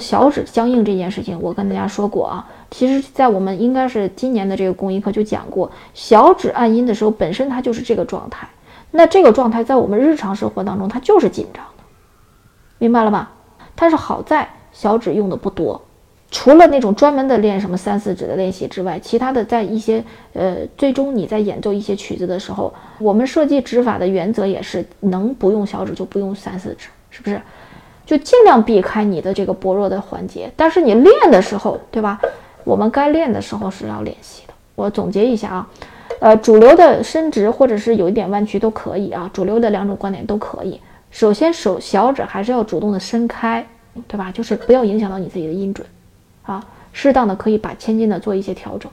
小指僵硬这件事情，我跟大家说过啊。其实，在我们应该是今年的这个公益课就讲过，小指按音的时候，本身它就是这个状态。那这个状态在我们日常生活当中，它就是紧张的，明白了吧？但是好在小指用的不多，除了那种专门的练什么三四指的练习之外，其他的在一些呃，最终你在演奏一些曲子的时候，我们设计指法的原则也是能不用小指就不用三四指，是不是？就尽量避开你的这个薄弱的环节，但是你练的时候，对吧？我们该练的时候是要练习的。我总结一下啊，呃，主流的伸直或者是有一点弯曲都可以啊，主流的两种观点都可以。首先手小指还是要主动的伸开，对吧？就是不要影响到你自己的音准，啊，适当的可以把千斤的做一些调整。